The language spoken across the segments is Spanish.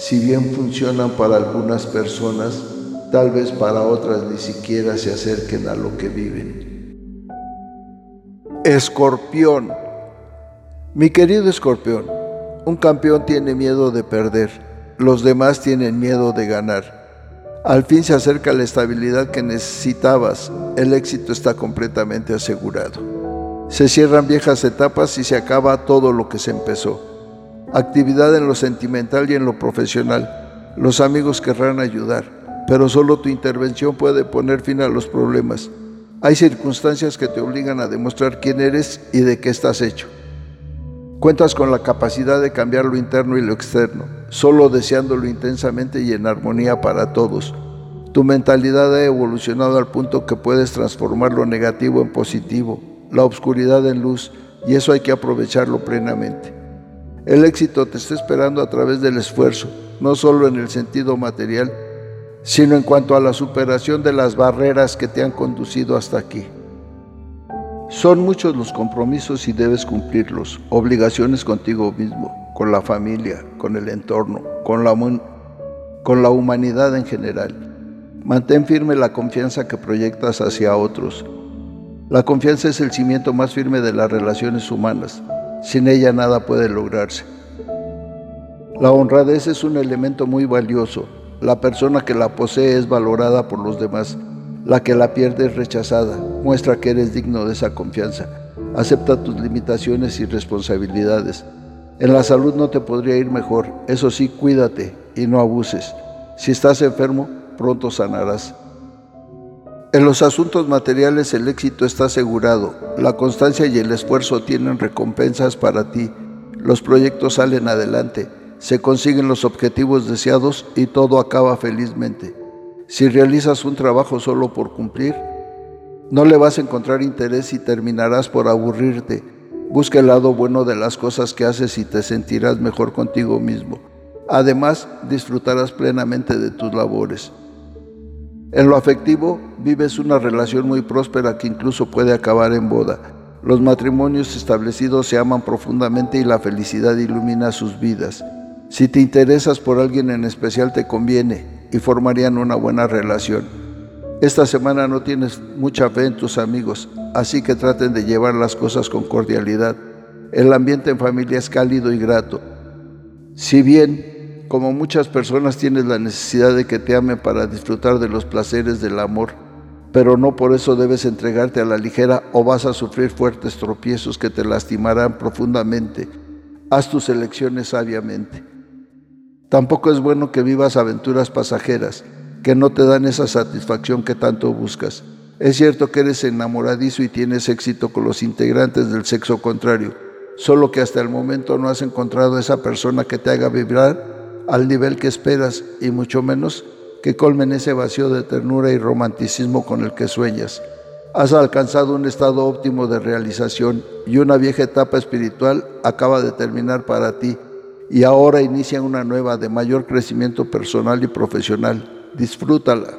si bien funcionan para algunas personas, tal vez para otras ni siquiera se acerquen a lo que viven. Escorpión mi querido escorpión, un campeón tiene miedo de perder, los demás tienen miedo de ganar. Al fin se acerca la estabilidad que necesitabas, el éxito está completamente asegurado. Se cierran viejas etapas y se acaba todo lo que se empezó. Actividad en lo sentimental y en lo profesional. Los amigos querrán ayudar, pero solo tu intervención puede poner fin a los problemas. Hay circunstancias que te obligan a demostrar quién eres y de qué estás hecho. Cuentas con la capacidad de cambiar lo interno y lo externo, solo deseándolo intensamente y en armonía para todos. Tu mentalidad ha evolucionado al punto que puedes transformar lo negativo en positivo, la oscuridad en luz, y eso hay que aprovecharlo plenamente. El éxito te está esperando a través del esfuerzo, no solo en el sentido material, sino en cuanto a la superación de las barreras que te han conducido hasta aquí. Son muchos los compromisos y debes cumplirlos, obligaciones contigo mismo, con la familia, con el entorno, con la, con la humanidad en general. Mantén firme la confianza que proyectas hacia otros. La confianza es el cimiento más firme de las relaciones humanas. Sin ella nada puede lograrse. La honradez es un elemento muy valioso. La persona que la posee es valorada por los demás. La que la pierde es rechazada. Muestra que eres digno de esa confianza. Acepta tus limitaciones y responsabilidades. En la salud no te podría ir mejor. Eso sí, cuídate y no abuses. Si estás enfermo, pronto sanarás. En los asuntos materiales el éxito está asegurado. La constancia y el esfuerzo tienen recompensas para ti. Los proyectos salen adelante. Se consiguen los objetivos deseados y todo acaba felizmente. Si realizas un trabajo solo por cumplir, no le vas a encontrar interés y terminarás por aburrirte. Busca el lado bueno de las cosas que haces y te sentirás mejor contigo mismo. Además, disfrutarás plenamente de tus labores. En lo afectivo, vives una relación muy próspera que incluso puede acabar en boda. Los matrimonios establecidos se aman profundamente y la felicidad ilumina sus vidas. Si te interesas por alguien en especial, te conviene y formarían una buena relación. Esta semana no tienes mucha fe en tus amigos, así que traten de llevar las cosas con cordialidad. El ambiente en familia es cálido y grato. Si bien, como muchas personas, tienes la necesidad de que te amen para disfrutar de los placeres del amor, pero no por eso debes entregarte a la ligera o vas a sufrir fuertes tropiezos que te lastimarán profundamente. Haz tus elecciones sabiamente. Tampoco es bueno que vivas aventuras pasajeras, que no te dan esa satisfacción que tanto buscas. Es cierto que eres enamoradizo y tienes éxito con los integrantes del sexo contrario, solo que hasta el momento no has encontrado esa persona que te haga vibrar al nivel que esperas y mucho menos que colmen ese vacío de ternura y romanticismo con el que sueñas. Has alcanzado un estado óptimo de realización y una vieja etapa espiritual acaba de terminar para ti y ahora inicia una nueva de mayor crecimiento personal y profesional. Disfrútala.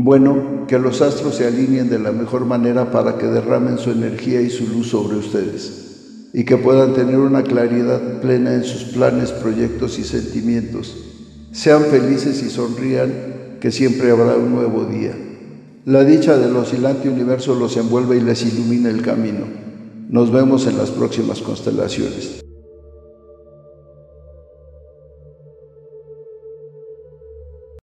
Bueno, que los astros se alineen de la mejor manera para que derramen su energía y su luz sobre ustedes y que puedan tener una claridad plena en sus planes, proyectos y sentimientos. Sean felices y sonrían, que siempre habrá un nuevo día. La dicha del oscilante universo los envuelve y les ilumina el camino. Nos vemos en las próximas constelaciones.